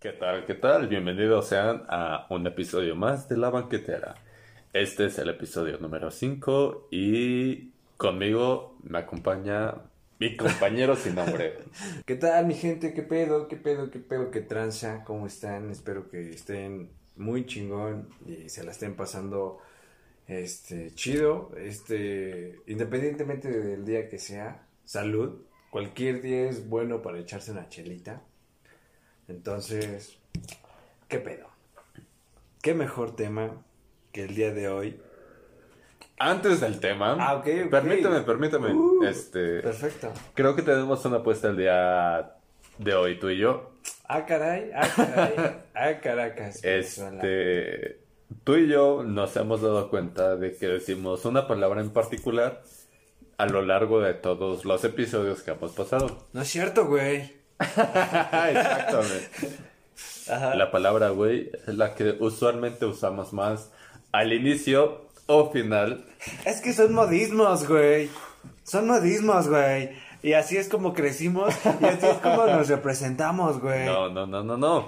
¿Qué tal? ¿Qué tal? Bienvenidos sean a un episodio más de La Banquetera. Este es el episodio número 5 y conmigo me acompaña mi compañero sin nombre. ¿Qué tal, mi gente? ¿Qué pedo? ¿Qué pedo? ¿Qué pedo? ¿Qué tranza? ¿Cómo están? Espero que estén muy chingón y se la estén pasando este chido. Este, independientemente del día que sea, salud. Cualquier día es bueno para echarse una chelita. Entonces, ¿qué pedo? ¿Qué mejor tema que el día de hoy? Antes del tema, Ah, ok, ok. permítame, permítame. Uh, este, Perfecto. creo que tenemos una apuesta el día de hoy, tú y yo. Ah, caray, ah, caray, ah, caracas. Este, tú y yo nos hemos dado cuenta de que decimos una palabra en particular a lo largo de todos los episodios que hemos pasado. No es cierto, güey. Exactamente. Ajá. La palabra güey es la que usualmente usamos más al inicio o final. Es que son modismos, güey. Son modismos, güey. Y así es como crecimos y así es como nos representamos, güey. No, no, no, no, no.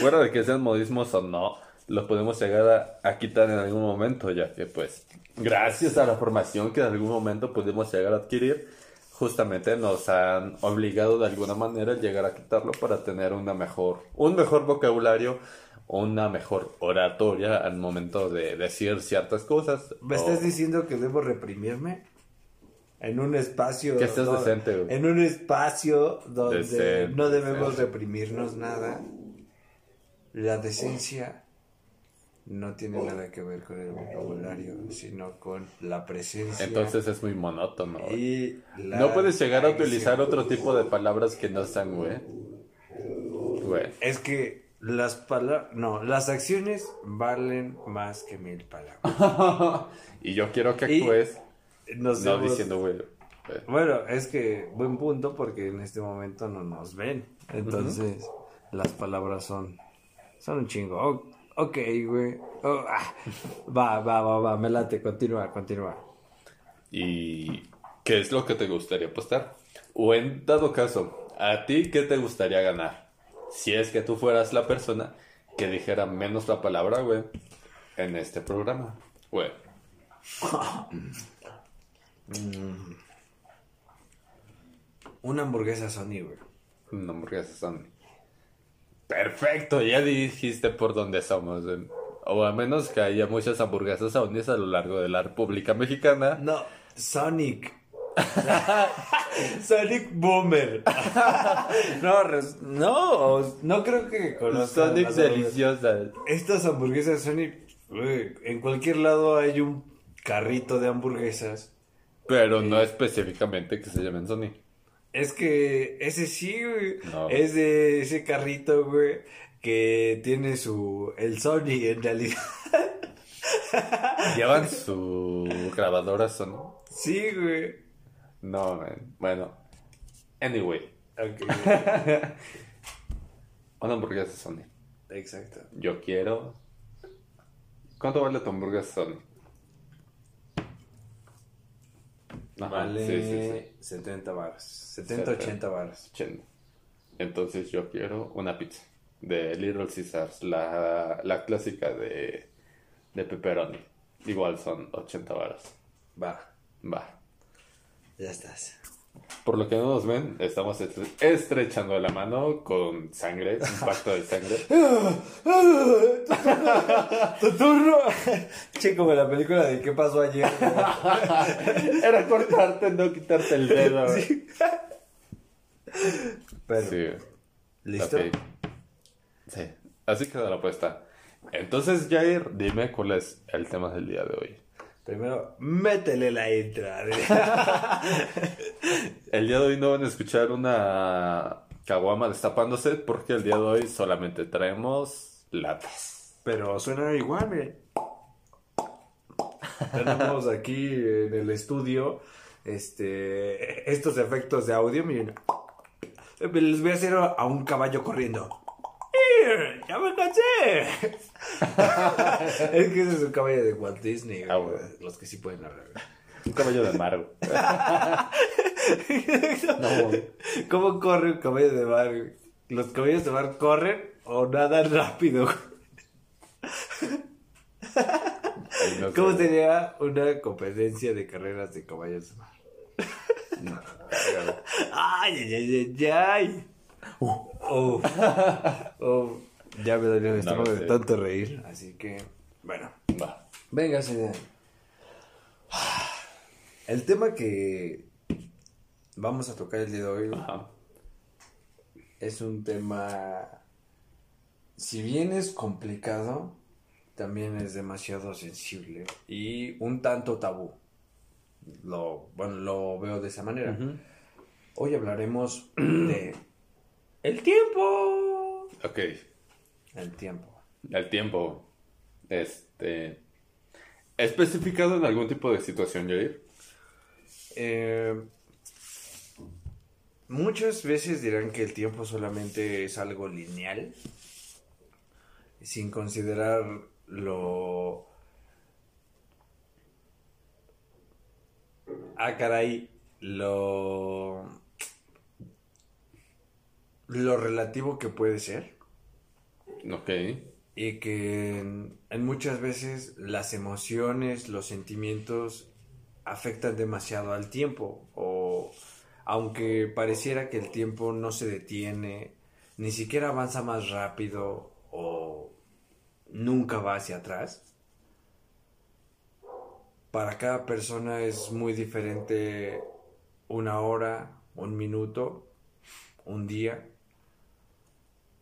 Fuera de que sean modismos o no, los podemos llegar a, a quitar en algún momento, ya que pues gracias a la formación que en algún momento pudimos llegar a adquirir, justamente nos han obligado de alguna manera a llegar a quitarlo para tener una mejor, un mejor vocabulario, una mejor oratoria al momento de decir ciertas cosas. ¿Me o- estás diciendo que debo reprimirme? En un espacio... Que estés no- decente. En un espacio donde Decente, no debemos decente. reprimirnos nada. La decencia no tiene nada que ver con el vocabulario, sino con la presencia. Entonces es muy monótono. y No puedes llegar a utilizar otro tipo de palabras que no sean güey. Güey. Es que las palabras, no, las acciones valen más que mil palabras. y yo quiero que actúes no hemos- diciendo güey. Bueno, es que buen punto porque en este momento no nos ven. Entonces, las palabras son, son un chingo. Ok, güey. Oh, ah. Va, va, va, va, me late, continúa, continúa. ¿Y qué es lo que te gustaría apostar? O en dado caso, ¿a ti qué te gustaría ganar? Si es que tú fueras la persona que dijera menos la palabra, güey, en este programa. Güey. Una hamburguesa Sony, güey. Una hamburguesa Sony. Perfecto, ya dijiste por dónde somos. O a menos que haya muchas hamburguesas Sony a lo largo de la República Mexicana. No, Sonic. Sonic Boomer. no, no, no creo que conozcan Sonic deliciosas. Estas hamburguesas Sonic, en cualquier lado hay un carrito de hamburguesas. Pero no específicamente que se llamen Sony. Es que ese sí, güey. No. Es de ese carrito, güey, que tiene su... El Sony, en realidad. ¿Llevan su grabadora Sony? sí, güey. No, man. Bueno. Anyway. Ok, Una hamburguesa Sony. exacto. Yo quiero... ¿Cuánto vale tu hamburguesa Sony? Ajá, Vale sí, sí, sí. 70 baros. 70, 80 baros. 80. Entonces yo quiero una pizza de Little Caesars, la, la clásica de, de pepperoni. Igual son 80 varas. Va, Va. ya estás. Por lo que no nos ven, estamos estre- estrechando la mano con sangre, un pacto de sangre. ¡Tu turno! Che, como la película de ¿Qué pasó ayer? Era cortarte, no quitarte el dedo. Sí. Pero, ¿listo? ok. Sí. Así queda la apuesta. Entonces, Jair, dime cuál es el tema del día de hoy. Primero, métele la entrada. El día de hoy no van a escuchar una caguama destapándose porque el día de hoy solamente traemos latas. Pero suena igual, miren. Tenemos aquí en el estudio este, estos efectos de audio, miren. Les voy a hacer a un caballo corriendo. ¡Ya me cansé! es que ese es un caballo de Walt Disney. Ah, bueno. Los que sí pueden hablar. Un caballo de mar. No. ¿Cómo corre un caballo de mar? los caballos de mar corren o nadan rápido. ¿Cómo sería una competencia de carreras de caballos de mar? ay, ay, ay, ay, ay. Uh, uh, ya me dolió el estómago de tanto reír, así que, bueno. Va. Venga, señor. El tema que vamos a tocar el día de hoy es un tema, si bien es complicado, también es demasiado sensible y un tanto tabú. Lo, bueno, lo veo de esa manera. Hoy hablaremos de el tiempo. Ok. El tiempo. El tiempo. Este. ¿Especificado en algún tipo de situación, Jair? Eh, muchas veces dirán que el tiempo solamente es algo lineal, sin considerar lo... Ah, caray, lo... Lo relativo que puede ser. Ok. Y que en muchas veces las emociones, los sentimientos afectan demasiado al tiempo o aunque pareciera que el tiempo no se detiene, ni siquiera avanza más rápido o nunca va hacia atrás. Para cada persona es muy diferente una hora, un minuto, un día.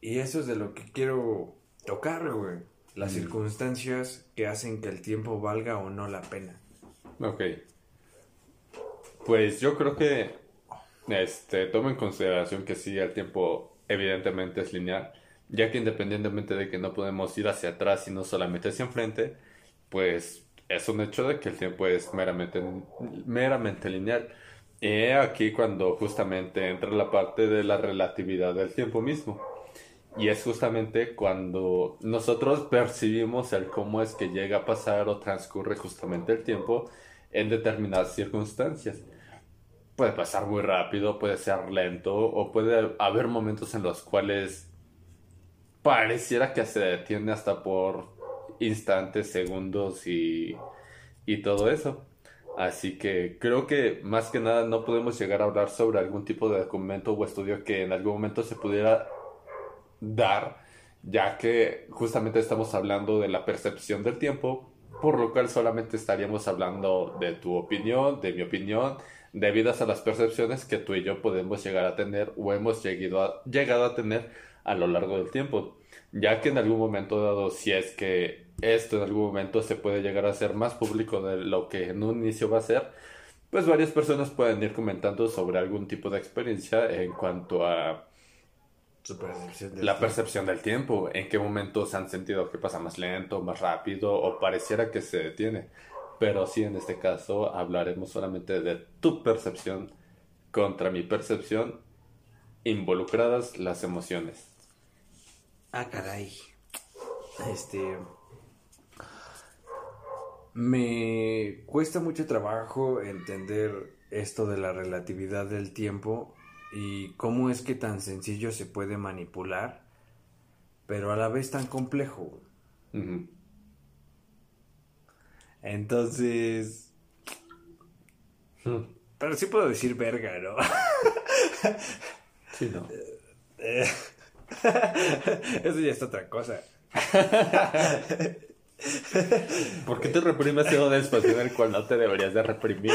Y eso es de lo que quiero tocar, güey. Las circunstancias que hacen que el tiempo valga o no la pena. Ok. Pues yo creo que este, tomo en consideración que sí, el tiempo evidentemente es lineal, ya que independientemente de que no podemos ir hacia atrás, sino solamente hacia enfrente, pues es un hecho de que el tiempo es meramente, meramente lineal. Y aquí cuando justamente entra la parte de la relatividad del tiempo mismo. Y es justamente cuando nosotros percibimos el cómo es que llega a pasar o transcurre justamente el tiempo en determinadas circunstancias. Puede pasar muy rápido, puede ser lento o puede haber momentos en los cuales pareciera que se detiene hasta por instantes, segundos y, y todo eso. Así que creo que más que nada no podemos llegar a hablar sobre algún tipo de documento o estudio que en algún momento se pudiera dar, ya que justamente estamos hablando de la percepción del tiempo, por lo cual solamente estaríamos hablando de tu opinión, de mi opinión, debidas a las percepciones que tú y yo podemos llegar a tener o hemos llegado a, llegado a tener a lo largo del tiempo, ya que en algún momento dado, si es que esto en algún momento se puede llegar a ser más público de lo que en un inicio va a ser, pues varias personas pueden ir comentando sobre algún tipo de experiencia en cuanto a la percepción del tiempo, en qué momentos han sentido que pasa más lento, más rápido o pareciera que se detiene. Pero sí, en este caso hablaremos solamente de tu percepción contra mi percepción, involucradas las emociones. Ah, caray. Este. Me cuesta mucho trabajo entender esto de la relatividad del tiempo y cómo es que tan sencillo se puede manipular, pero a la vez tan complejo. Entonces... Hmm. Pero sí puedo decir verga, ¿no? sí, no. Eso ya es otra cosa. ¿Por qué te reprimes en un espacio en el cual no te deberías de reprimir?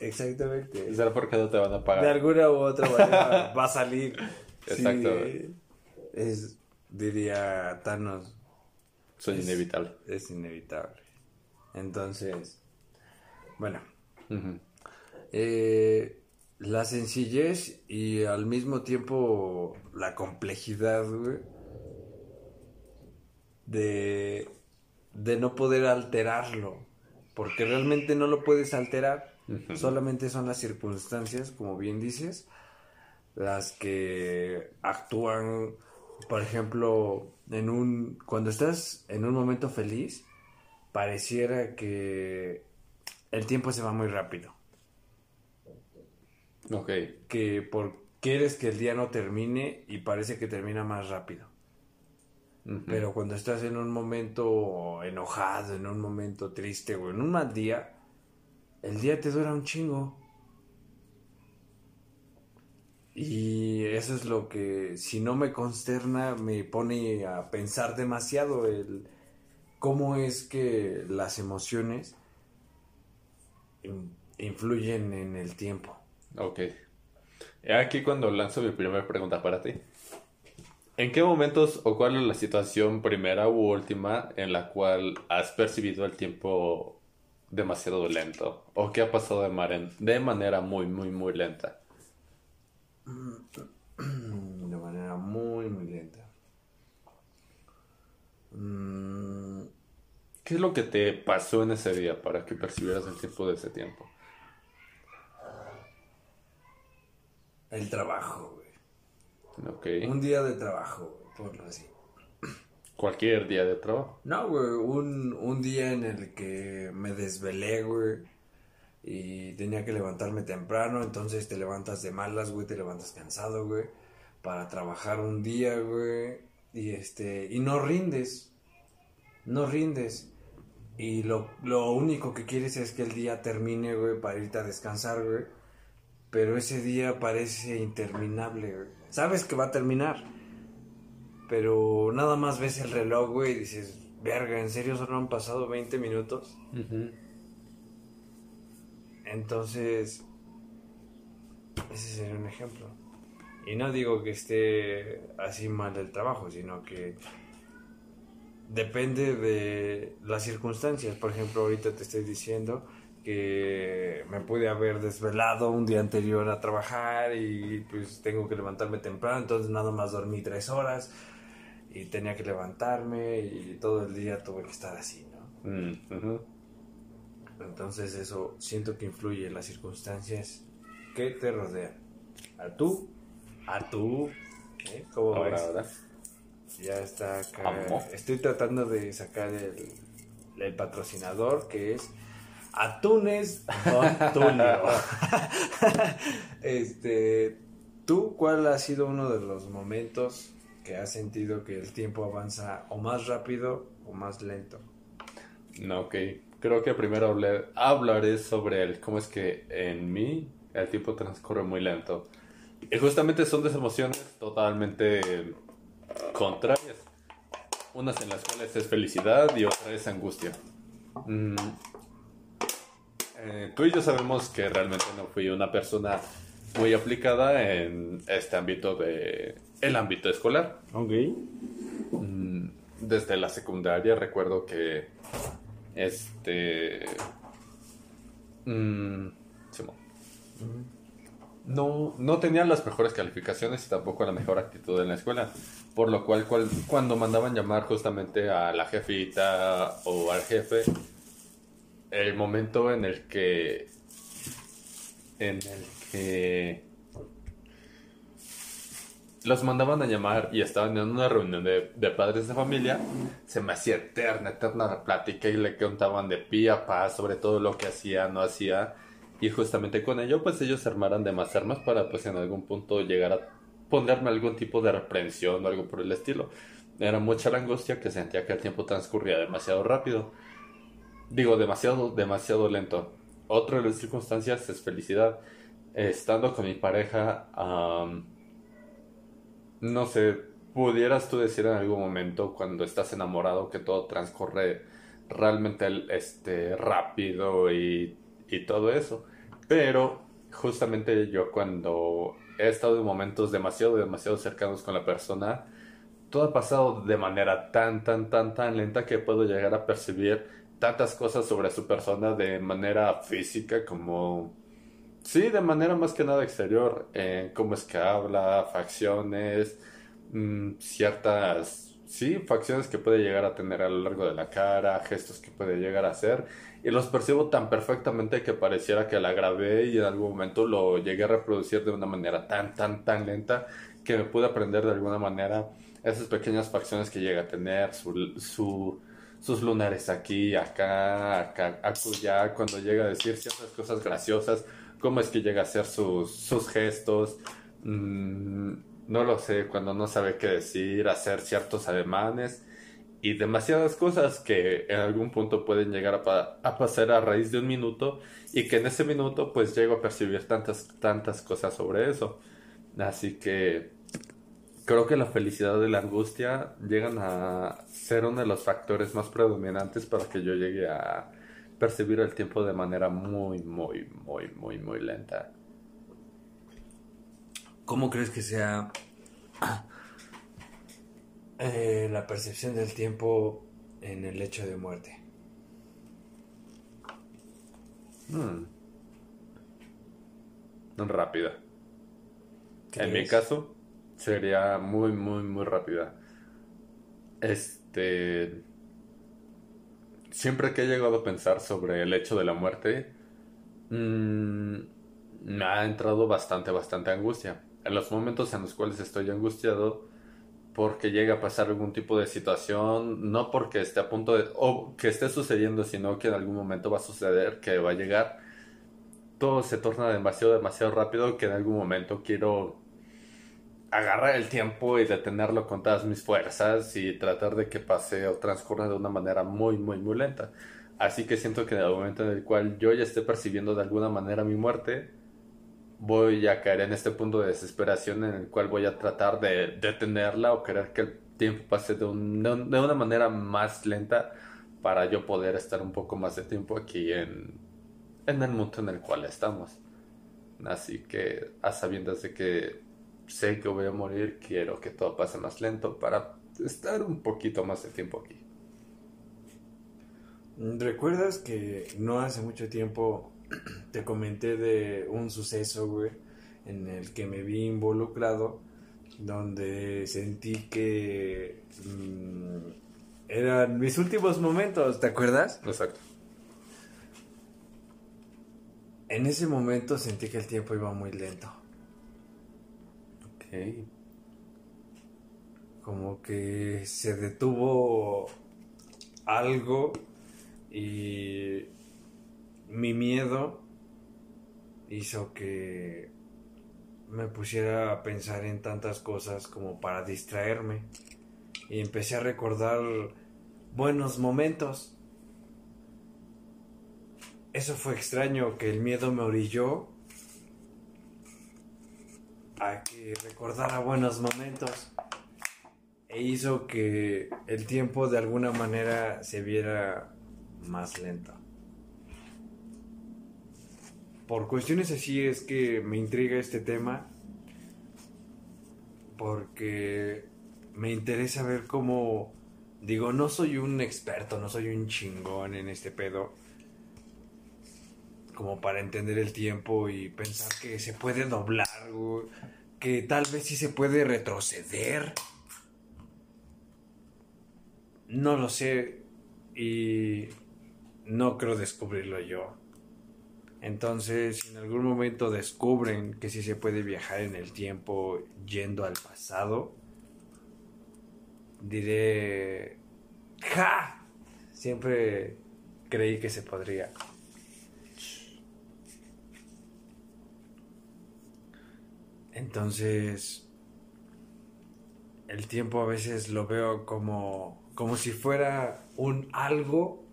Exactamente. ¿Será porque no te van a pagar? De alguna u otra manera va a salir. Exacto. es, diría Thanos. Soy inevitable. Es inevitable. Entonces, bueno. Eh, la sencillez y al mismo tiempo la complejidad, de, de no poder alterarlo. Porque realmente no lo puedes alterar Solamente son las circunstancias, como bien dices, las que actúan, por ejemplo, en un cuando estás en un momento feliz, pareciera que el tiempo se va muy rápido. Ok. Que por quieres que el día no termine y parece que termina más rápido. Pero cuando estás en un momento enojado, en un momento triste o en un mal día, el día te dura un chingo. Y eso es lo que, si no me consterna, me pone a pensar demasiado el cómo es que las emociones influyen en el tiempo. Ok. Aquí cuando lanzo mi primera pregunta para ti. ¿En qué momentos o cuál es la situación primera u última en la cual has percibido el tiempo demasiado lento? ¿O qué ha pasado de, de manera muy, muy, muy lenta? De manera muy, muy lenta. Mm, ¿Qué es lo que te pasó en ese día para que percibieras el tiempo de ese tiempo? El trabajo, güey. Un día de trabajo, por así. ¿Cualquier día de trabajo? No, güey, un, un día en el que me desvelé, güey. Y tenía que levantarme temprano, entonces te levantas de malas, güey, te levantas cansado, güey. Para trabajar un día, güey. Y este, y no rindes. No rindes. Y lo, lo único que quieres es que el día termine, güey, para irte a descansar, güey pero ese día parece interminable, Sabes que va a terminar, pero nada más ves el reloj, güey, y dices, verga, ¿en serio solo han pasado 20 minutos? Entonces, ese sería un ejemplo. Y no digo que esté así mal el trabajo, sino que depende de las circunstancias. Por ejemplo, ahorita te estoy diciendo que me pude haber desvelado un día anterior a trabajar y pues tengo que levantarme temprano, entonces nada más dormí tres horas y tenía que levantarme y todo el día tuve que estar así, ¿no? Mm, entonces eso siento que influye en las circunstancias que te rodean. A tú, a tú, ¿eh? ¿cómo ahora, Ya está acá. Estoy tratando de sacar el, el patrocinador que es Atunes Don Tulio. este, ¿tú cuál ha sido uno de los momentos que has sentido que el tiempo avanza o más rápido o más lento? No, ok. Creo que primero hablaré sobre el cómo es que en mí el tiempo transcurre muy lento. Y justamente son dos emociones totalmente contrarias. Unas en las cuales es felicidad y otra es angustia. Mm, eh, tú y yo sabemos que realmente no fui una persona muy aplicada en este ámbito de el ámbito escolar. Ok. Mm, desde la secundaria recuerdo que este mm, no, no tenía las mejores calificaciones y tampoco la mejor actitud en la escuela. Por lo cual, cual cuando mandaban llamar justamente a la jefita o al jefe, el momento en el que en el que los mandaban a llamar y estaban en una reunión de, padres de familia, se me hacía eterna, eterna la plática y le contaban de pie a paz sobre todo lo que hacía, no hacía. Y justamente con ello, pues ellos se armaran de más armas para, pues en algún punto llegar a ponerme algún tipo de reprensión o algo por el estilo. Era mucha la angustia que sentía que el tiempo transcurría demasiado rápido. Digo, demasiado, demasiado lento. Otra de las circunstancias es felicidad. estando con mi pareja, no sé, pudieras tú decir en algún momento cuando estás enamorado que todo transcurre realmente este, rápido y, y todo eso. Pero justamente yo cuando he estado en momentos demasiado, demasiado cercanos con la persona, todo ha pasado de manera tan, tan, tan, tan lenta que puedo llegar a percibir tantas cosas sobre su persona de manera física como... Sí, de manera más que nada exterior, eh, cómo es que habla, facciones, mm, ciertas, sí, facciones que puede llegar a tener a lo largo de la cara, gestos que puede llegar a hacer, y los percibo tan perfectamente que pareciera que la grabé y en algún momento lo llegué a reproducir de una manera tan, tan, tan lenta que me pude aprender de alguna manera esas pequeñas facciones que llega a tener, su, su sus lunares aquí, acá, acá, acullá, cuando llega a decir ciertas cosas graciosas, cómo es que llega a hacer sus, sus gestos, mm, no lo sé, cuando no sabe qué decir, hacer ciertos ademanes y demasiadas cosas que en algún punto pueden llegar a, pasar a raíz de un minuto y que en ese minuto pues llego a percibir tantas, tantas cosas sobre eso. Así que creo que la felicidad y la angustia llegan a ser uno de los factores más predominantes para que yo llegue a percibir el tiempo de manera muy, muy, muy, muy, muy lenta. ¿Cómo crees que sea eh, la percepción del tiempo en el hecho de muerte? Hmm. Rápida. En mi caso, sería muy, muy, muy rápida. Este. Siempre que he llegado a pensar sobre el hecho de la muerte, mm, me ha entrado bastante, bastante angustia. En los momentos en los cuales estoy angustiado, porque llega a pasar algún tipo de situación, no porque esté a punto de, o que esté sucediendo, sino que en algún momento va a suceder, que va a llegar, todo se torna demasiado, demasiado rápido que en algún momento quiero agarrar el tiempo y detenerlo con todas mis fuerzas y tratar de que pase o transcurra de una manera muy, muy, muy lenta. Así que siento que en el momento en el cual yo ya esté percibiendo de alguna manera mi muerte, voy a caer en este punto de desesperación en el cual voy a tratar de detenerla o querer que el tiempo pase de, de una manera más lenta para yo poder estar un poco más de tiempo aquí en, en el mundo en el cual estamos. Así que a sabiendas de que sé que voy a morir, quiero que todo pase más lento para estar un poquito más de tiempo aquí. ¿Recuerdas que no hace mucho tiempo te comenté de un suceso, güey, en el que me vi involucrado, donde sentí que mm, eran mis últimos momentos, ¿te acuerdas? Exacto. En ese momento sentí que el tiempo iba muy lento. Como que se detuvo algo y mi miedo hizo que me pusiera a pensar en tantas cosas como para distraerme y empecé a recordar buenos momentos. Eso fue extraño, que el miedo me orilló a que recordara buenos momentos e hizo que el tiempo de alguna manera se viera más lento. Por cuestiones así es que me intriga este tema porque me interesa ver cómo digo, no soy un experto, no soy un chingón en este pedo como para entender el tiempo y pensar que se puede doblar, que tal vez sí se puede retroceder. No lo sé y no creo descubrirlo yo. Entonces, si en algún momento descubren que sí se puede viajar en el tiempo yendo al pasado, diré, ¡ja! Siempre creí que se podría. Entonces, el tiempo a veces lo veo como, como si fuera un algo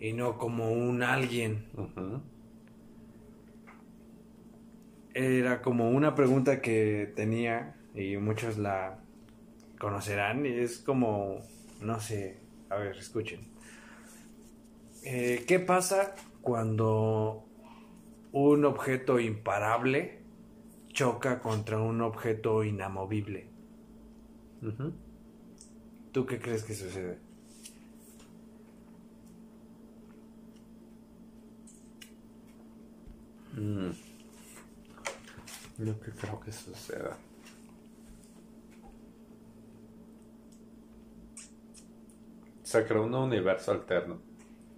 y no como un alguien. Era como una pregunta que tenía y muchos la conocerán y es como, no sé, a ver, escuchen. Eh, ¿Qué pasa cuando un objeto imparable choca contra un objeto inamovible. ¿Tú qué crees que sucede? Mm. Yo que creo que suceda. Se creó un universo alterno.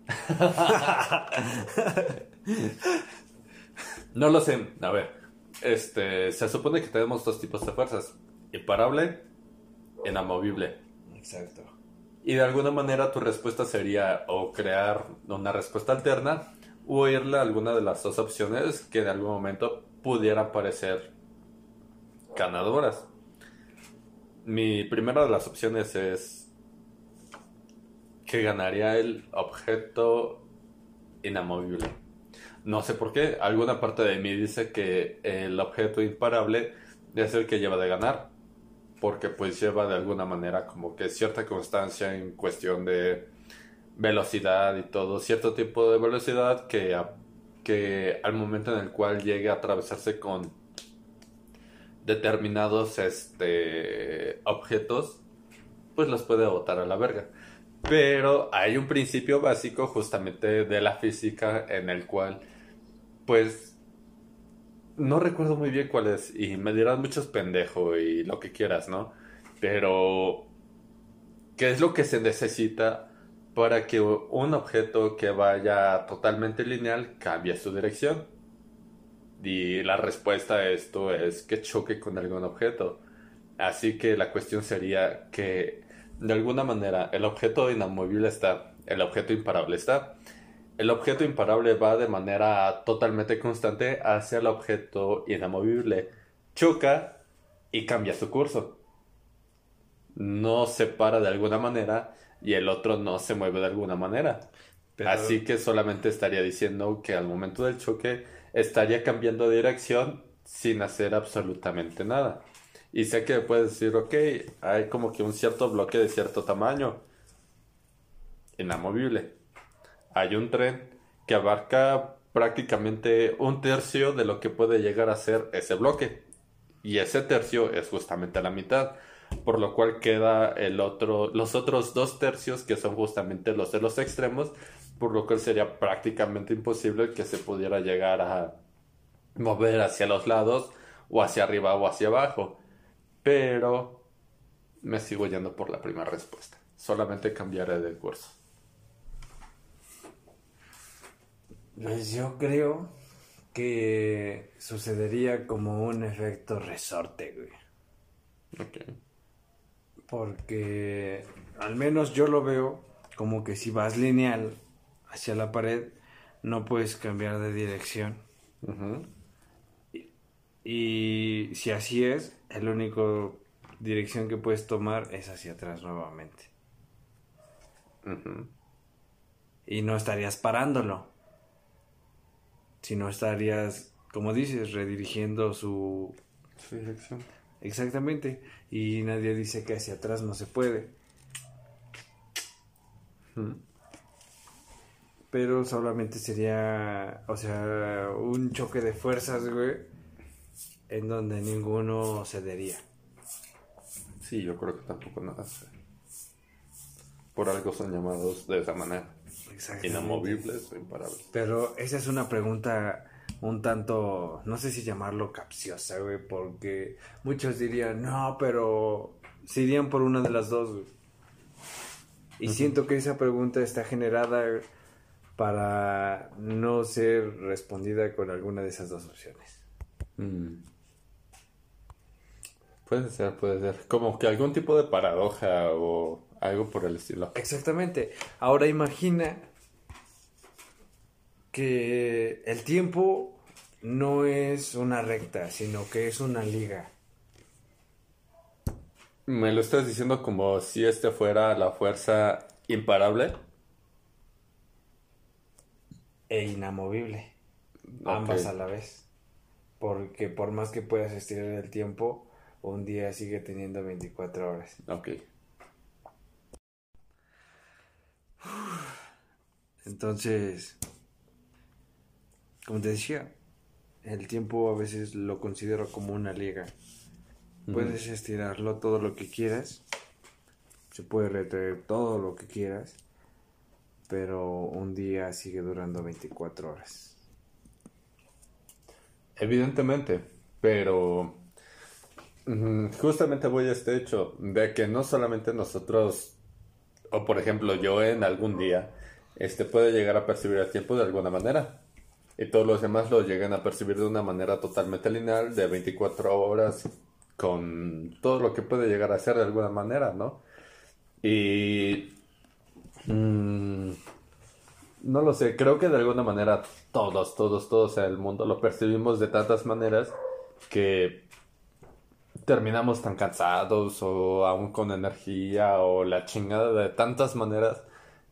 no lo sé. A ver, este, se supone que tenemos dos tipos de fuerzas, imparable, inamovible. Exacto. Y de alguna manera tu respuesta sería o crear una respuesta alterna o irle a alguna de las dos opciones que en algún momento pudiera parecer ganadoras. Mi primera de las opciones es que ganaría el objeto inamovible. No sé por qué, alguna parte de mí dice que el objeto imparable es el que lleva de ganar, porque pues lleva de alguna manera como que cierta constancia en cuestión de velocidad y todo, cierto tipo de velocidad que, que al momento en el cual llegue a atravesarse con determinados este, objetos, pues los puede botar a la verga. Pero hay un principio básico justamente de la física en el cual, pues, no recuerdo muy bien cuál es y me dirán muchos pendejo y lo que quieras, ¿no? Pero, ¿qué es lo que se necesita para que un objeto que vaya totalmente lineal cambie su dirección? Y la respuesta a esto es que choque con algún objeto. Así que la cuestión sería que de alguna manera el objeto inamovible está, el objeto imparable está. El objeto imparable va de manera totalmente constante hacia el objeto inamovible. Choca y cambia su curso. No se para de alguna manera y el otro no se mueve de alguna manera. Así que solamente estaría diciendo que al momento del choque estaría cambiando de dirección sin hacer absolutamente nada. Y sé que puedes decir, ok, hay como que un cierto bloque de cierto tamaño, inamovible. Hay un tren que abarca prácticamente un tercio de lo que puede llegar a ser ese bloque. Y ese tercio es justamente la mitad. Por lo cual queda el otro, los otros dos tercios que son justamente los de los extremos por lo cual sería prácticamente imposible que se pudiera llegar a mover hacia los lados o hacia arriba o hacia abajo. Pero me sigo yendo por la primera respuesta. Solamente cambiaré de curso. Pues yo creo que sucedería como un efecto resorte, güey. Ok. Porque al menos yo lo veo como que si vas lineal hacia la pared, no puedes cambiar de dirección. y, si así es, el único dirección que puedes tomar es hacia atrás nuevamente. Y no estarías parándolo. Si no estarías, como dices, redirigiendo su... su dirección. Exactamente. Y nadie dice que hacia atrás no se puede pero solamente sería, o sea, un choque de fuerzas, güey, en donde ninguno cedería. Sí, yo creo que tampoco nada. Por algo son llamados de esa manera. Inamovibles o imparables. Pero esa es una pregunta un tanto, no sé si llamarlo capciosa, güey, porque muchos dirían, no, pero se irían por una de las dos, güey. Y siento que esa pregunta está generada para no ser respondida con alguna de esas dos opciones. Mm. Puede ser, puede ser. Como que algún tipo de paradoja o algo por el estilo. Exactamente. Ahora imagina que el tiempo no es una recta, sino que es una liga. ¿Me lo estás diciendo como si este fuera la fuerza imparable? e inamovible. Ambas a la vez. Porque por más que puedas estirar el tiempo, un día sigue teniendo 24 horas. Ok. Entonces, como te decía, el tiempo a veces lo considero como una liga. Puedes estirarlo todo lo que quieras. Se puede retraer todo lo que quieras pero un día sigue durando 24 horas. Evidentemente, pero justamente voy a este hecho de que no solamente nosotros, o por ejemplo yo en algún día, este puede llegar a percibir el tiempo de alguna manera. Y todos los demás lo llegan a percibir de una manera totalmente lineal, de 24 horas, con todo lo que puede llegar a ser de alguna manera, ¿no? Y Mm, no lo sé, creo que de alguna manera todos, todos, todos en el mundo lo percibimos de tantas maneras que terminamos tan cansados o aún con energía o la chingada de tantas maneras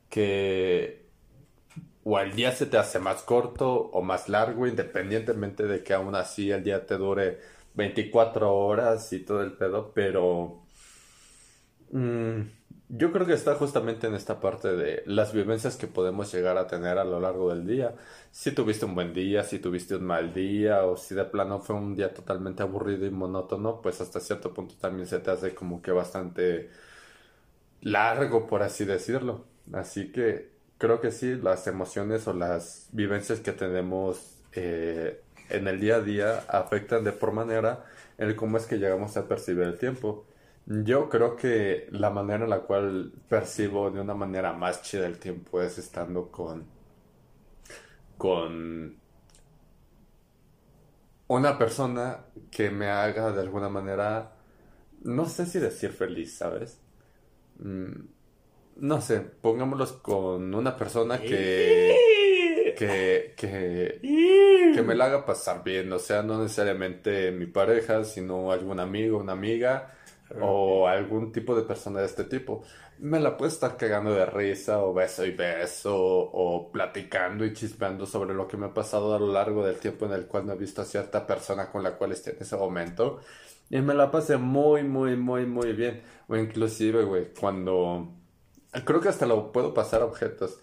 que o el día se te hace más corto o más largo independientemente de que aún así el día te dure 24 horas y todo el pedo, pero mm, yo creo que está justamente en esta parte de las vivencias que podemos llegar a tener a lo largo del día. Si tuviste un buen día, si tuviste un mal día o si de plano fue un día totalmente aburrido y monótono, pues hasta cierto punto también se te hace como que bastante largo, por así decirlo. Así que creo que sí, las emociones o las vivencias que tenemos eh, en el día a día afectan de por manera el cómo es que llegamos a percibir el tiempo. Yo creo que la manera en la cual percibo de una manera más chida el tiempo es estando con con una persona que me haga de alguna manera no sé si decir feliz, ¿sabes? Mm, no sé, pongámoslos con una persona que que que que me la haga pasar bien, o sea, no necesariamente mi pareja, sino algún amigo, una amiga o algún tipo de persona de este tipo. Me la puede estar cagando de risa o beso y beso o platicando y chispeando sobre lo que me ha pasado a lo largo del tiempo en el cual no he visto a cierta persona con la cual esté en ese momento. Y me la pasé muy, muy, muy, muy bien. O inclusive, güey, cuando... Creo que hasta lo puedo pasar a objetos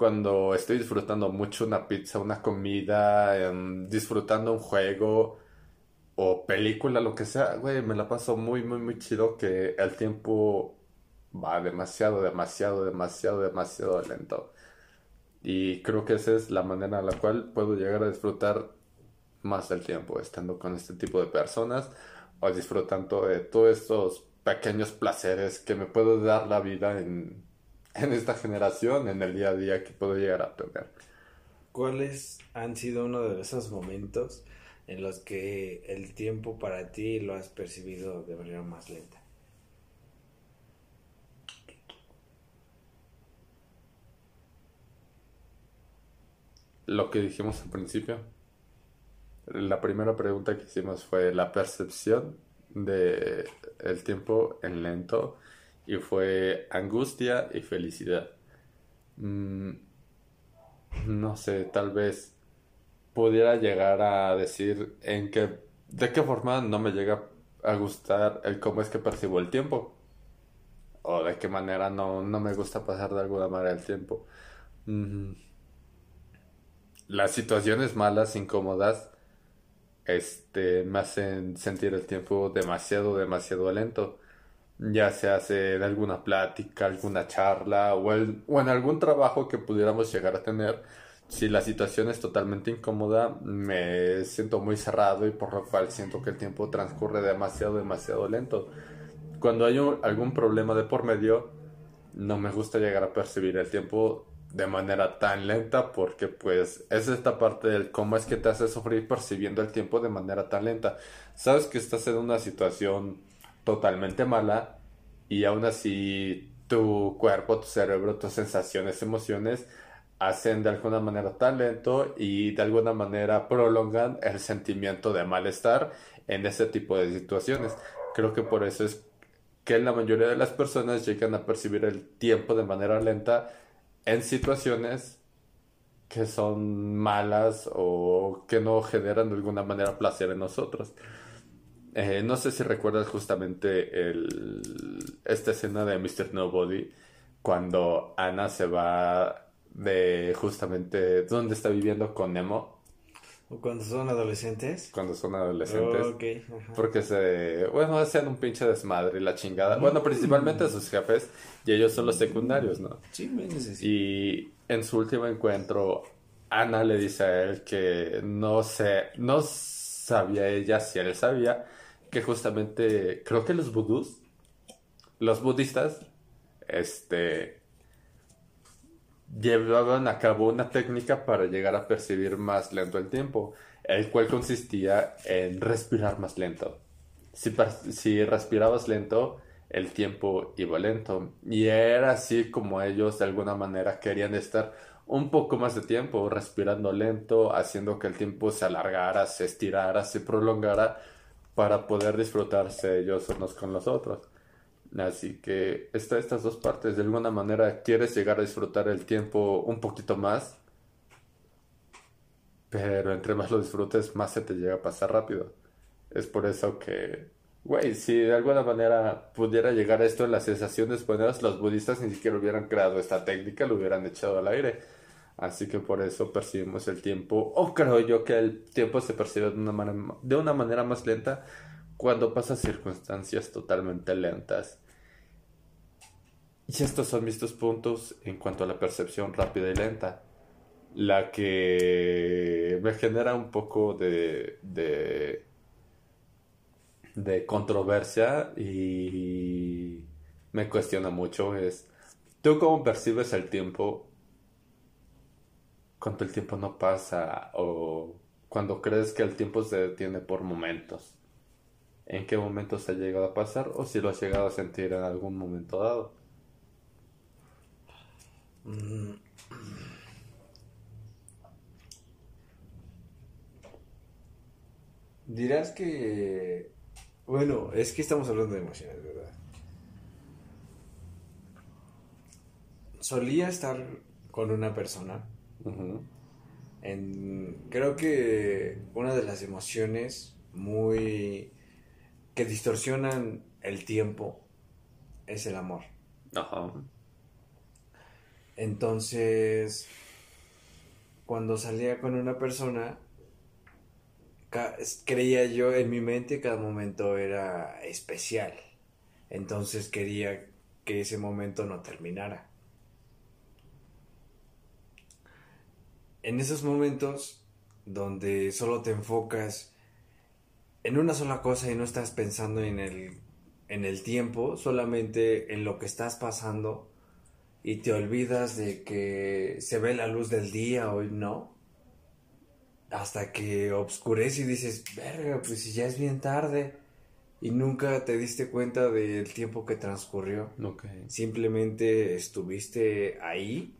cuando estoy disfrutando mucho una pizza, una comida, em, disfrutando un juego o película, lo que sea, güey, me la paso muy, muy, muy chido que el tiempo va demasiado, demasiado, demasiado, demasiado lento. Y creo que esa es la manera en la cual puedo llegar a disfrutar más del tiempo, estando con este tipo de personas o disfrutando de todos estos pequeños placeres que me puedo dar la vida en en esta generación, en el día a día que puedo llegar a tener. ¿Cuáles han sido uno de esos momentos en los que el tiempo para ti lo has percibido de manera más lenta? Lo que dijimos al principio. La primera pregunta que hicimos fue la percepción de tiempo en lento y fue angustia y felicidad. Mm, no sé, tal vez pudiera llegar a decir en qué, de qué forma no me llega a gustar el cómo es que percibo el tiempo. O de qué manera no, me gusta pasar de alguna manera el tiempo. Mm, las situaciones malas, incómodas, este, me hacen sentir el tiempo demasiado, demasiado lento ya se hace en alguna plática, alguna charla o, o en algún trabajo que pudiéramos llegar a tener. Si la situación es totalmente incómoda, me siento muy cerrado y por lo cual siento que el tiempo transcurre demasiado, demasiado lento. Cuando hay algún problema de por medio, no me gusta llegar a percibir el tiempo de manera tan lenta porque pues es esta parte del cómo es que te hace sufrir percibiendo el tiempo de manera tan lenta. Sabes que estás en una situación totalmente mala y aún así tu cuerpo, tu cerebro, tus sensaciones, emociones hacen de alguna manera tan lento y de alguna manera prolongan el sentimiento de malestar en ese tipo de situaciones. Creo que por eso es que la mayoría de las personas llegan a percibir el tiempo de manera lenta en situaciones que son malas o que no generan de alguna manera placer en nosotros. Eh, no sé si recuerdas justamente el, esta escena de Mr. Nobody cuando Ana se va de justamente donde está viviendo con Nemo. ¿O cuando son adolescentes? Cuando son adolescentes. Porque se, bueno, hacen un pinche desmadre y la chingada. Bueno, principalmente sus jefes y ellos son los secundarios, ¿no? Sí, me Y en su último encuentro, Ana le dice a él que no sé, no sabía ella si él sabía que justamente creo que los vudús, los budistas, este, llevaban a cabo una técnica para llegar a percibir más lento el tiempo, el cual consistía en respirar más lento. Si, respirabas lento, el tiempo iba lento. Y era así como ellos de alguna manera querían estar un poco más de tiempo, respirando lento, haciendo que el tiempo se alargara, se estirara, se prolongara para poder disfrutarse ellos unos con los otros. Así que estas dos partes. De alguna manera quieres llegar a disfrutar el tiempo un poquito más, pero entre más lo disfrutes, más se te llega a pasar rápido. Es por eso que, güey, si de alguna manera pudiera llegar a esto en las sensaciones buenas, los budistas ni siquiera hubieran creado esta técnica, lo hubieran echado al aire. Así que por eso percibimos el tiempo, o creo yo que el tiempo se percibe de una manera más lenta cuando pasa circunstancias totalmente lentas. Y estos son mis dos puntos en cuanto a la percepción rápida y lenta. La que me genera un poco de, de, de controversia y me cuestiona mucho es, ¿tú cómo percibes el tiempo cuando el tiempo no pasa o cuando crees que el tiempo se detiene por momentos? ¿En qué momentos ha llegado a pasar o si lo has llegado a sentir en algún momento dado? Mm. Dirás que... Bueno, es que estamos hablando de emociones, ¿verdad? Solía estar con una persona. en, creo que una de las emociones muy... que distorsionan el tiempo es el amor. Ajá. Entonces, cuando salía con una persona, creía yo en mi mente cada momento era especial. Entonces quería que ese momento no terminara. En esos momentos donde solo te enfocas en una sola cosa y no estás pensando en el, en el tiempo, solamente en lo que estás pasando, y te olvidas de que se ve la luz del día, hoy no. Hasta que obscurece y dices, verga, pues si ya es bien tarde. Y nunca te diste cuenta del tiempo que transcurrió. Simplemente estuviste ahí,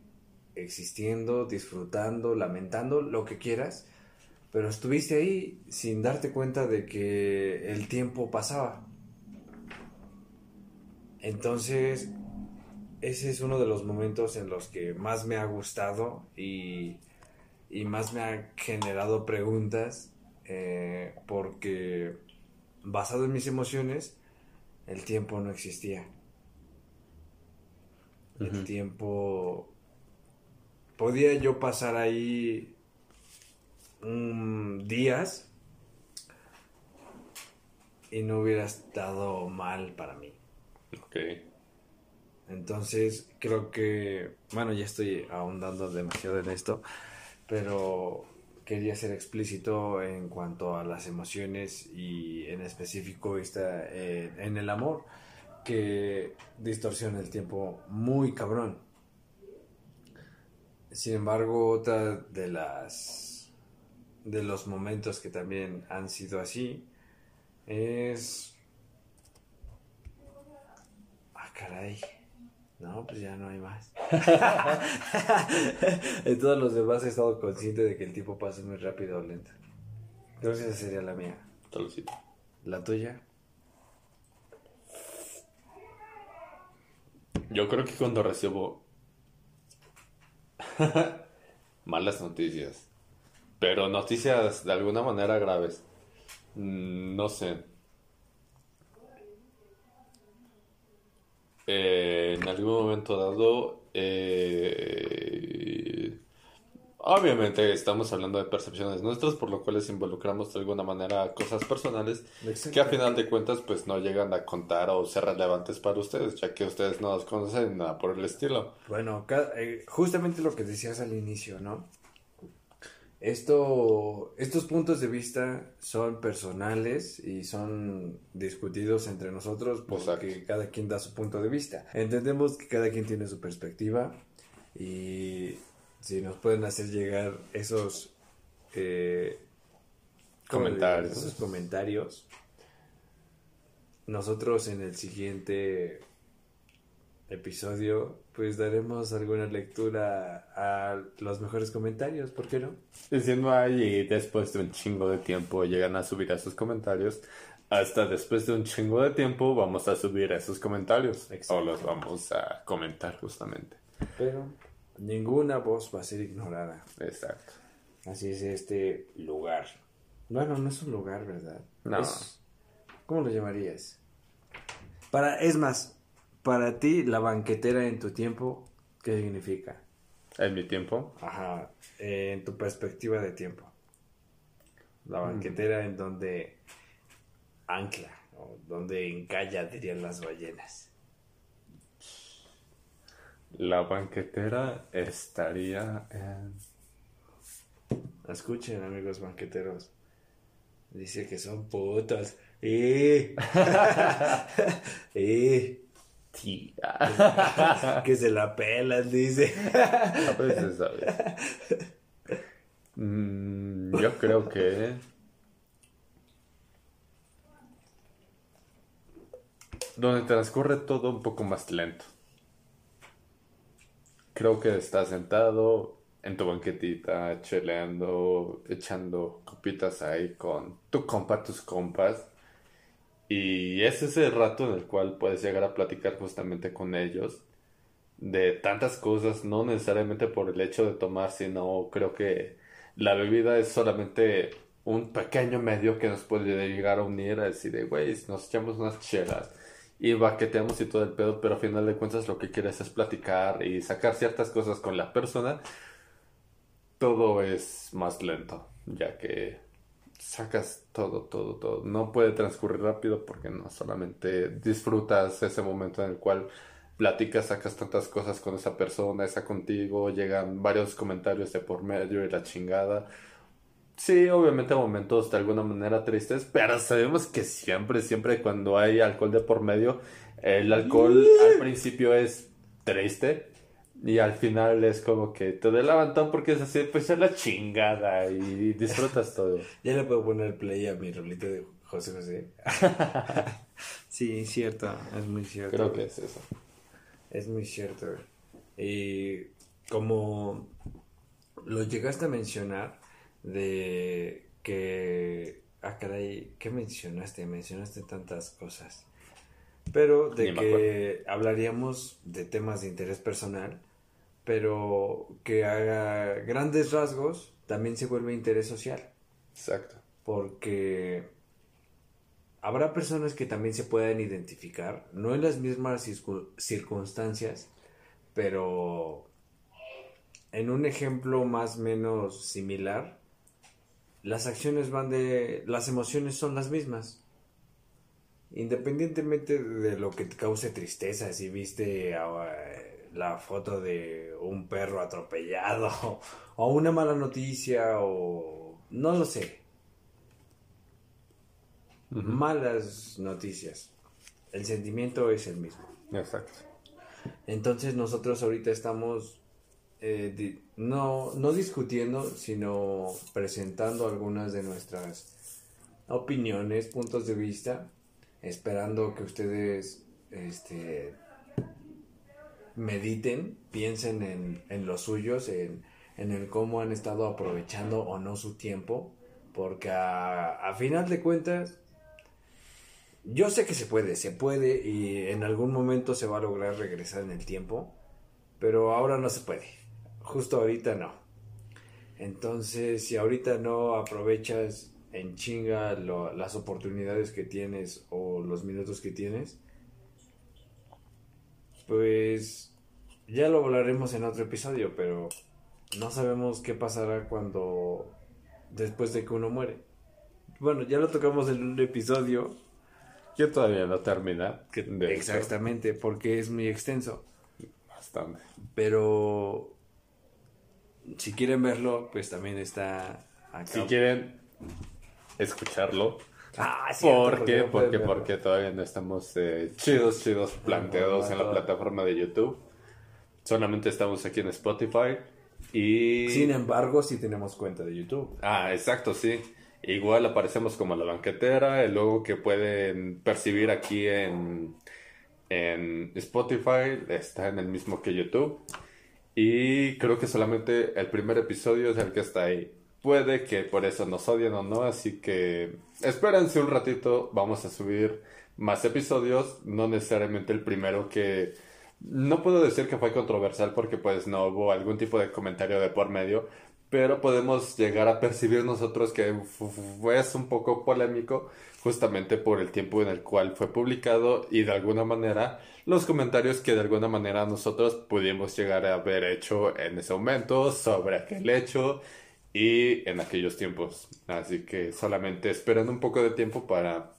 existiendo, disfrutando, lamentando, lo que quieras. Pero estuviste ahí sin darte cuenta de que el tiempo pasaba. Entonces, ese es uno de los momentos en los que más me ha gustado y, más me ha generado preguntas eh, porque basado en mis emociones el tiempo no existía. El tiempo podía yo pasar ahí días y no hubiera estado mal para mí. Okay. Entonces, creo que, bueno, ya estoy ahondando demasiado en esto, pero quería ser explícito en cuanto a las emociones y en específico está eh, en el amor, que distorsiona el tiempo muy cabrón. Sin embargo, otra de las de los momentos que también han sido así es ah caray no, pues ya no hay más. en todos los demás he estado consciente de que el tiempo pasa muy rápido o lento. Creo que esa sería la mía. ¿La tuya? Yo creo que cuando recibo malas noticias, pero noticias de alguna manera graves, mm, no sé, Eh, en algún momento dado, eh, obviamente estamos hablando de percepciones nuestras, por lo cual les involucramos de alguna manera cosas personales que a final de cuentas pues no llegan a contar o ser relevantes para ustedes, ya que ustedes no los conocen nada por el estilo. Bueno, eh, justamente lo que decías al inicio, ¿no? Esto, estos puntos de vista son personales y son discutidos entre nosotros porque cada quien da su punto de vista. Entendemos que cada quien tiene su perspectiva y si nos pueden hacer llegar esos eh, comentarios. esos comentarios, nosotros en el siguiente episodio, pues daremos alguna lectura a los mejores comentarios, ¿por qué no? Diciendo ahí, después de un chingo de tiempo llegan a subir a sus comentarios, hasta después de un chingo de tiempo vamos a subir esos comentarios o los vamos a comentar justamente. Pero ninguna voz va a ser ignorada. Exacto. Así es este lugar. Bueno, no es un lugar, ¿verdad? No. Es- ¿Cómo lo llamarías? Para, es más, para ti, la banquetera en tu tiempo, ¿qué significa? En mi tiempo, Ajá, eh, en tu perspectiva de tiempo. La banquetera en donde ancla, o donde encalla, dirían las ballenas. la banquetera estaría en... Escuchen, amigos banqueteros. Dice que son putos. ¡Eh! ¡Eh! Tía. Que se la pelan, dice. A veces, ¿sabes? Mm, yo creo que... Donde transcurre todo un poco más lento. Creo que estás sentado en tu banquetita, cheleando, echando copitas ahí con tu compa, tus compas. Y es el rato en el cual puedes llegar a platicar justamente con ellos de tantas cosas, no necesariamente por el hecho de tomar, sino creo que la bebida es solamente un pequeño medio que nos puede llegar a unir a decir, de, güey, nos echamos unas chelas y baqueteamos y todo el pedo, pero al final de cuentas lo que quieres es platicar y sacar ciertas cosas con la persona, todo es más lento, ya que sacas todo, todo, todo. No puede transcurrir rápido porque no solamente disfrutas ese momento en el cual platicas, sacas tantas cosas con esa persona, esa contigo, llegan varios comentarios de por medio y la chingada. Sí, obviamente momentos de alguna manera tristes, pero sabemos que siempre, siempre cuando hay alcohol de por medio, el alcohol al principio es triste y al final es como que te da el levantón porque es así, pues es la chingada y disfrutas todo. Ya le puedo poner play a mi rolito de José José. sí, cierto, es muy cierto. Creo que es eso. Es muy cierto. Y como lo llegaste a mencionar de que... Ah, caray, ¿qué mencionaste? Mencionaste tantas cosas. Pero de Ni que hablaríamos de temas de interés personal, pero que haga grandes rasgos también se vuelve interés social Exacto. porque habrá personas que también se puedan identificar, no en las mismas circu- circunstancias, pero en un ejemplo más o menos similar, las acciones van de, las emociones son las mismas. Independientemente de lo que te cause tristeza, si viste ah, la foto de un perro atropellado o una mala noticia o no lo sé, malas noticias. El sentimiento es el mismo. Exacto. Entonces nosotros ahorita estamos eh, di- no, no discutiendo, sino presentando algunas de nuestras opiniones, puntos de vista, esperando que ustedes este, mediten, piensen en, en los suyos, en, en el cómo han estado aprovechando o no su tiempo, porque a, final de cuentas, yo sé que se puede, se puede y en algún momento se va a lograr regresar en el tiempo, pero ahora no se puede, justo ahorita no. Entonces, si ahorita no aprovechas en chinga las oportunidades que tienes o los minutos que tienes, pues ya lo hablaremos en otro episodio, pero no sabemos qué pasará cuando después de que uno muere. Bueno, ya lo tocamos en un episodio. Que todavía no termina. que- exactamente, porque es muy extenso. Bastante. Pero si quieren verlo, pues también está acá. Si quieren escucharlo, Ah, cierto, ¿Por qué? Porque, porque todavía no estamos eh, chidos, chidos planteados en la plataforma de YouTube. Solamente estamos aquí en Spotify. Y... Sin embargo, sí tenemos cuenta de YouTube. Ah, exacto, sí. Igual aparecemos como la banquetera, el logo que pueden percibir aquí en, en Spotify está en el mismo que YouTube. Y creo que solamente el primer episodio es el que está ahí. Puede que por eso nos odien o no, así que espérense un ratito, vamos a subir más episodios, no necesariamente el primero que no puedo decir que fue controversial porque pues no hubo algún tipo de comentario de por medio, pero podemos llegar a percibir nosotros que fue un poco polémico justamente por el tiempo en el cual fue publicado y de alguna manera los comentarios que de alguna manera nosotros pudimos llegar a haber hecho en ese momento sobre aquel hecho y en aquellos tiempos. Así que solamente esperen un poco de tiempo para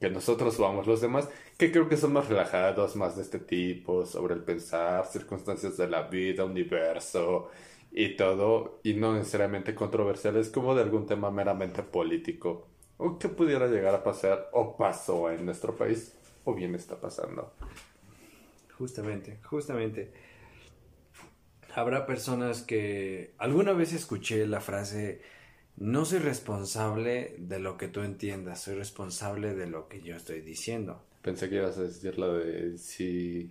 que nosotros subamos los demás, que creo que son más relajados, más de este tipo, sobre el pensar, circunstancias de la vida, universo y todo, y no necesariamente controversiales como de algún tema meramente político, o que pudiera llegar a pasar o pasó en nuestro país, o bien está pasando. Justamente, justamente. Habrá personas que alguna vez escuché la frase no soy responsable de lo que tú entiendas, soy responsable de lo que yo estoy diciendo. Pensé que ibas a decir la de si,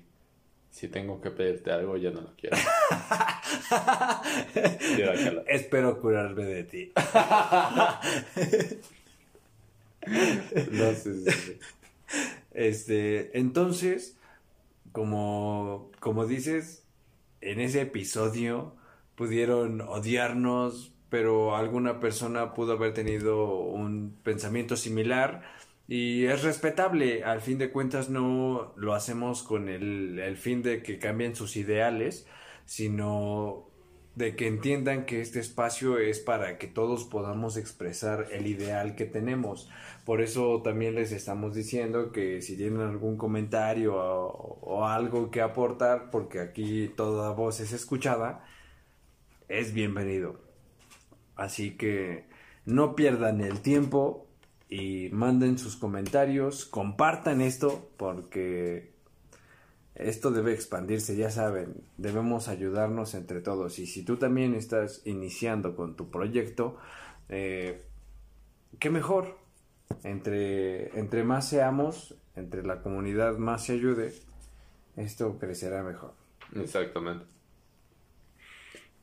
si tengo que pedirte algo, ya no lo quiero. Espero curarme de ti. no sé, Este, entonces, como, como dices, en ese episodio pudieron odiarnos, pero alguna persona pudo haber tenido un pensamiento similar y es respetable. Al fin de cuentas no lo hacemos con el, fin de que cambien sus ideales, sino de que entiendan que este espacio es para que todos podamos expresar el ideal que tenemos. Por eso también les estamos diciendo que si tienen algún comentario o, algo que aportar, porque aquí toda voz es escuchada, es bienvenido. Así que no pierdan el tiempo y manden sus comentarios, compartan esto porque esto debe expandirse, ya saben, debemos ayudarnos entre todos. Y si tú también estás iniciando con tu proyecto, eh, qué mejor. Entre, entre más seamos, entre la comunidad más se ayude, esto crecerá mejor. Exactamente.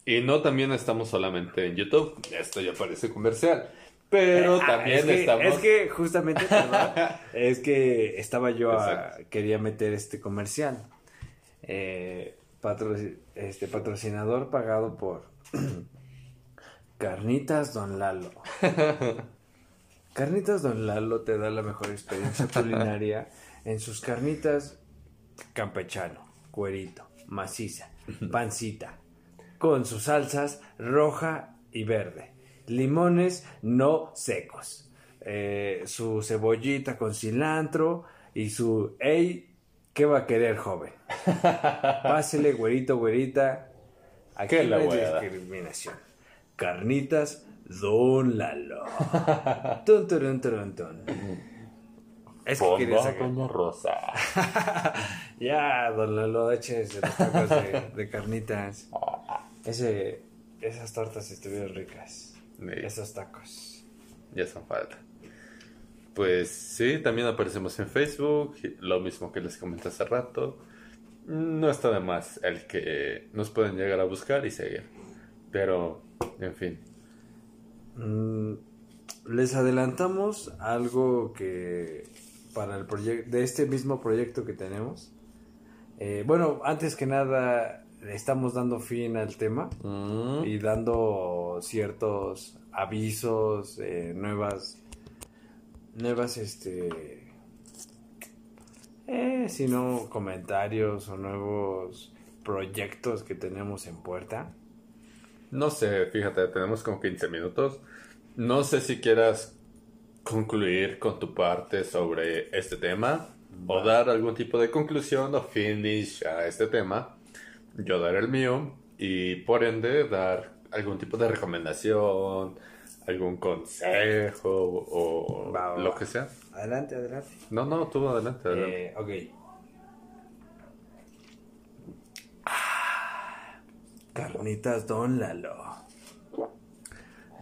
Y no también estamos solamente en YouTube. Esto ya parece comercial. Pero ah, también estamos. Es que justamente, es que estaba yo a, quería meter este comercial. Eh, este patrocinador pagado por Carnitas Don Lalo. Carnitas Don Lalo te da la mejor experiencia culinaria en sus carnitas campechano, cuerito, maciza, pancita, con sus salsas roja y verde. Limones no secos. Eh, su cebollita con cilantro y su ey, ¿qué va a querer, joven? Pásele, güerito, güerita. Aquí no hay discriminación. Carnitas Don Lalo. tun, tun, tun, tun. Es que quería sacar. Rosa. ya, Don Lalo, eches los tacos de, de carnitas. Ese, esas tortas estuvieron ricas. Esos tacos. Ya son falta. Pues sí, también aparecemos en Facebook, lo mismo que les comenté hace rato. No está de más el que nos pueden llegar a buscar y seguir. Pero, en fin. Mm, les adelantamos algo que para el proyecto, de este mismo proyecto que tenemos. Eh, bueno, antes que nada, estamos dando fin al tema mm. y dando ciertos avisos, eh, nuevas, nuevas, este, eh, sino comentarios o nuevos proyectos que tenemos en puerta. No sé, fíjate, tenemos como 15 minutos. No sé si quieras concluir con tu parte sobre este tema o dar algún tipo de conclusión o finish a este tema yo dar el mío y por ende dar algún tipo de recomendación, algún consejo o lo que sea. Adelante, adelante. No, no, tú adelante, adelante. Eh, ok. carnitas Don Lalo.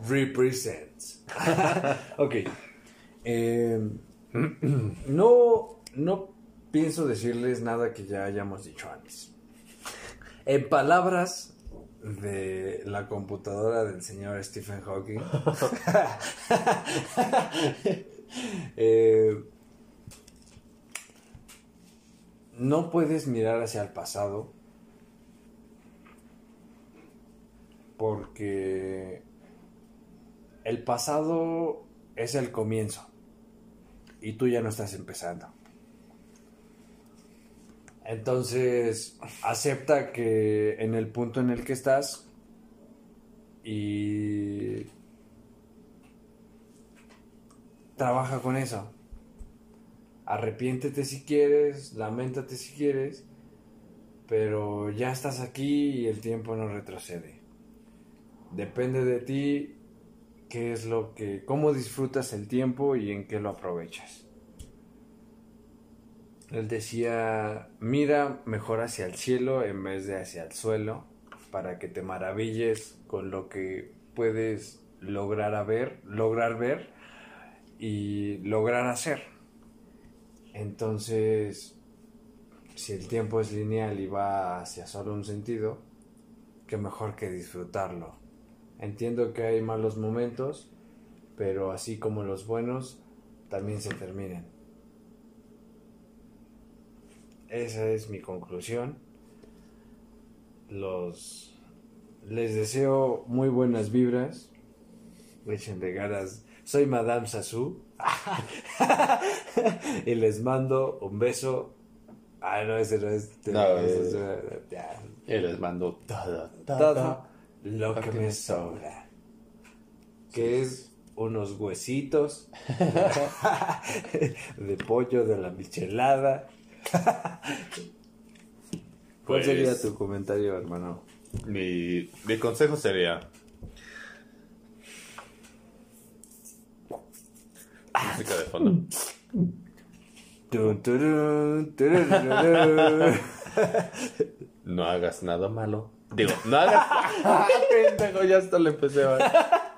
Represents. ok. Eh, no, no pienso decirles nada que ya hayamos dicho antes. En palabras de la computadora del señor Stephen Hawking. Eh, no puedes mirar hacia el pasado porque el pasado es el comienzo y tú ya no estás empezando. Entonces, acepta que en el punto en el que estás y trabaja con eso. Arrepiéntete si quieres, lamentate si quieres, pero ya estás aquí y el tiempo no retrocede. Depende de ti qué es lo que, cómo disfrutas el tiempo y en qué lo aprovechas. Él decía, mira mejor hacia el cielo en vez de hacia el suelo, para que te maravilles con lo que puedes lograr a ver, lograr ver y lograr hacer. Entonces, si el tiempo es lineal y va hacia solo un sentido, qué mejor que disfrutarlo. Entiendo que hay malos momentos, pero así como los buenos, también se terminan. Esa es mi conclusión. Los les deseo muy buenas vibras. de ganas. Soy Madame Sassou. y les mando un beso. Ah, no, ese no es. No, es, Y les mando todo, todo, lo que me sobra. Que es unos huesitos de pollo de la michelada ¿Cuál pues, sería tu comentario, hermano? Mi, mi consejo sería... Música de fondo. no hagas nada malo. Digo, no hagas. Pendejo, ya hasta le empecé a.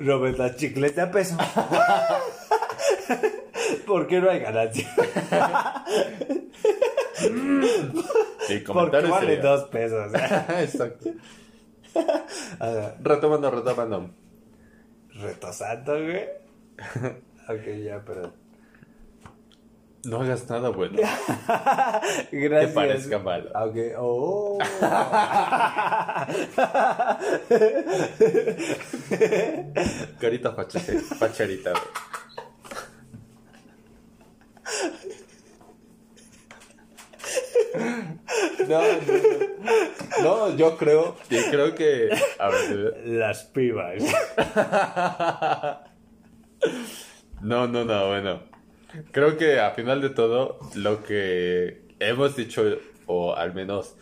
Robert, la chiclete a peso. ¿Por qué no hay ganancia? y Porque vale dos pesos. Exacto. retomando, retomando. Retosando, güey. ok, ya, pero. No hagas nada bueno. Gracias. Que parezca malo. Ok, oh. Carita facherita, No, no, yo creo, y creo que, a ver, las pibas. No, no, no, bueno. Creo que a final de todo, lo que hemos dicho, o al menos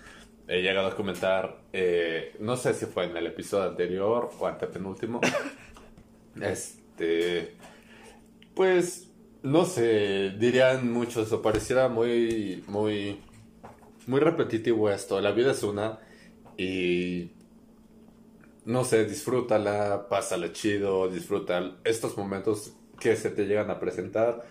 he llegado a comentar, eh, no sé si fue en el episodio anterior o antepenúltimo, este, pues, no sé, dirían muchos, o pareciera muy, muy muy repetitivo esto. La vida es una y no sé, disfrútala, pásala chido, disfruta estos momentos que se te llegan a presentar.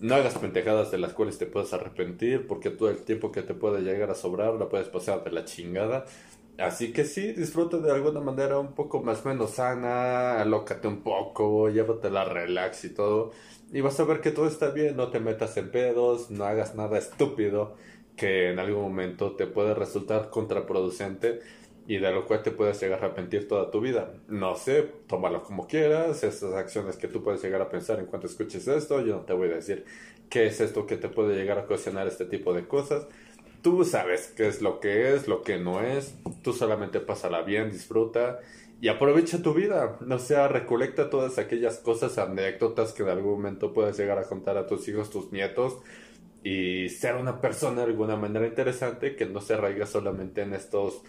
No hagas pentejadas de las cuales te puedes arrepentir, porque todo el tiempo que te puede llegar a sobrar lo puedes pasar de la chingada. Así que sí, disfruta de alguna manera un poco más menos sana, alócate un poco, llévatela relax y todo. Y vas a ver que todo está bien, no te metas en pedos, no hagas nada estúpido que en algún momento te puede resultar contraproducente y de lo cual te puedes llegar a arrepentir toda tu vida. No sé, tómalo como quieras, esas acciones que tú puedes llegar a pensar en cuanto escuches esto, yo no te voy a decir qué es esto que te puede llegar a ocasionar este tipo de cosas. Tú sabes qué es lo que es, lo que no es, tú solamente pásala bien, disfruta y aprovecha tu vida, o sea, recolecta todas aquellas cosas, anécdotas que en algún momento puedes llegar a contar a tus hijos, tus nietos, y ser una persona de alguna manera interesante que no se arraiga solamente en estos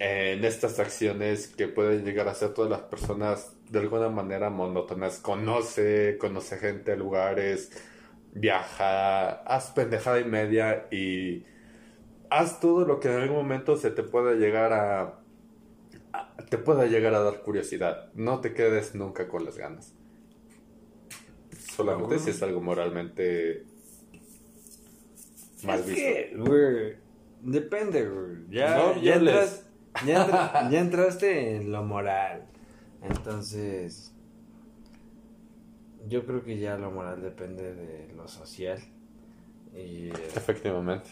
en estas acciones que pueden llegar a ser todas las personas de alguna manera monótonas. Conoce, conoce gente, lugares, viaja, haz pendejada y media y haz todo lo que en algún momento se te pueda llegar a, te pueda llegar a dar curiosidad. No te quedes nunca con las ganas. Solamente si es algo moralmente es Que, güey, depende, güey. Ya, ya entras, ya, ya entraste en lo moral. Entonces, yo creo que ya lo moral depende de lo social. Y, eh, Efectivamente.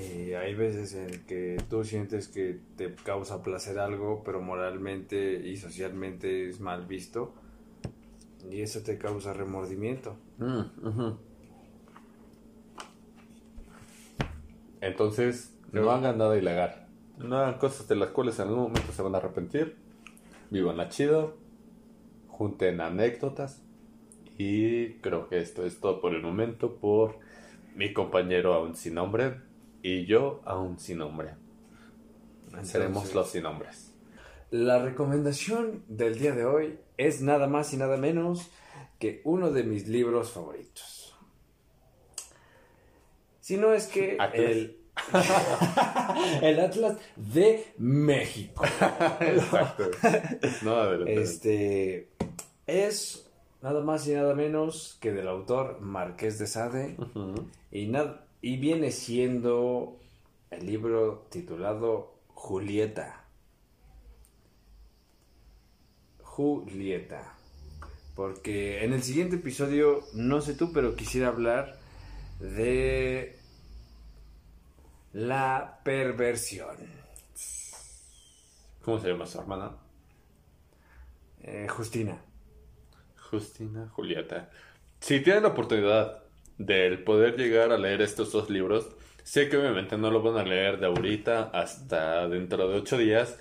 y hay veces en que tú sientes que te causa placer algo, pero moralmente y socialmente es mal visto. Y eso te causa remordimiento. Mm, ujú. Entonces, no hagan nada ilegal. No hagan cosas de las cuales en algún momento se van a arrepentir. Vivan chido. Junten anécdotas. Y creo que esto es todo por el momento por mi compañero aún sin nombre y yo aún sin nombre. Seremos Entonces, los sin nombres. La recomendación del día de hoy es nada más y nada menos que uno de mis libros favoritos. Si no es que Atlas. el, el Atlas de México. Exacto. No, adelante. Este es nada más y nada menos que del autor Marqués de Sade y, na- y viene siendo el libro titulado Julieta. Julieta. Porque en el siguiente episodio, no sé tú, pero quisiera hablar de la perversión. ¿Cómo se llama su hermana? Eh, Justina. Justina Julieta. Si tienen la oportunidad de poder llegar a leer estos dos libros, sé que obviamente no lo van a leer de ahorita hasta dentro de ocho días,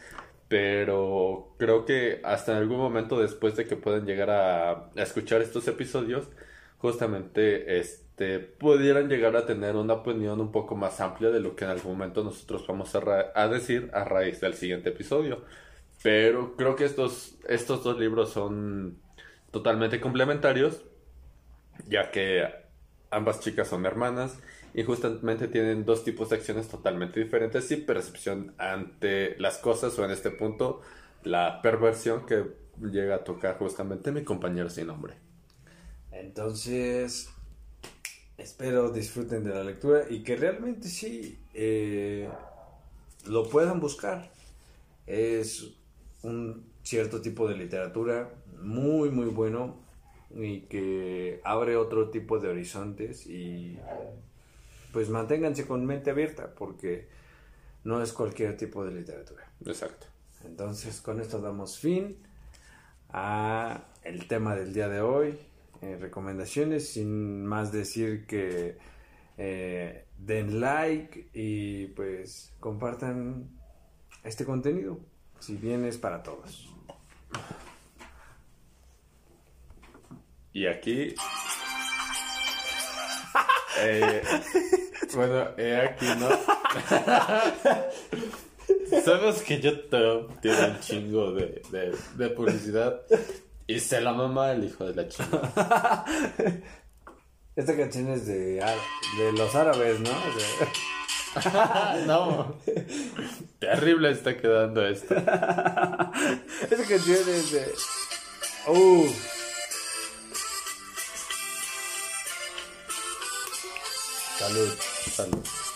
pero creo que hasta en algún momento después de que puedan llegar a, a escuchar estos episodios, justamente este pudieran llegar a tener una opinión un poco más amplia de lo que en algún momento nosotros vamos a, a decir a raíz del siguiente episodio. Pero creo que estos, estos dos libros son totalmente complementarios, ya que ambas chicas son hermanas y justamente tienen dos tipos de acciones totalmente diferentes y percepción ante las cosas o en este punto la perversión que llega a tocar justamente mi compañero sin nombre. Entonces, espero disfruten de la lectura y que realmente sí eh, lo puedan buscar. Es un cierto tipo de literatura muy, muy bueno y que abre otro tipo de horizontes y pues manténganse con mente abierta porque no es cualquier tipo de literatura. Exacto. Entonces, con esto damos fin a el tema del día de hoy. Eh, recomendaciones, sin más decir que eh, den like y pues compartan este contenido, si bien es para todos. Y aquí... eh, bueno, he aquí, ¿no? Sabes que YouTube tiene un chingo de, de, de publicidad y se la mama el hijo de la chingada. Esta canción es de, de los árabes, ¿no? No. Terrible está quedando esto. esta canción es de... Uh, Salud, salud.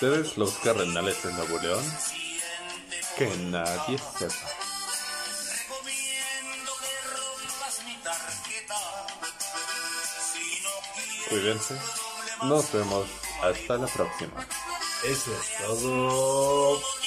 Ustedes, los cardenales de Nuevo León, que nadie sepa. Cuídense. Nos vemos hasta la próxima. eso es todo.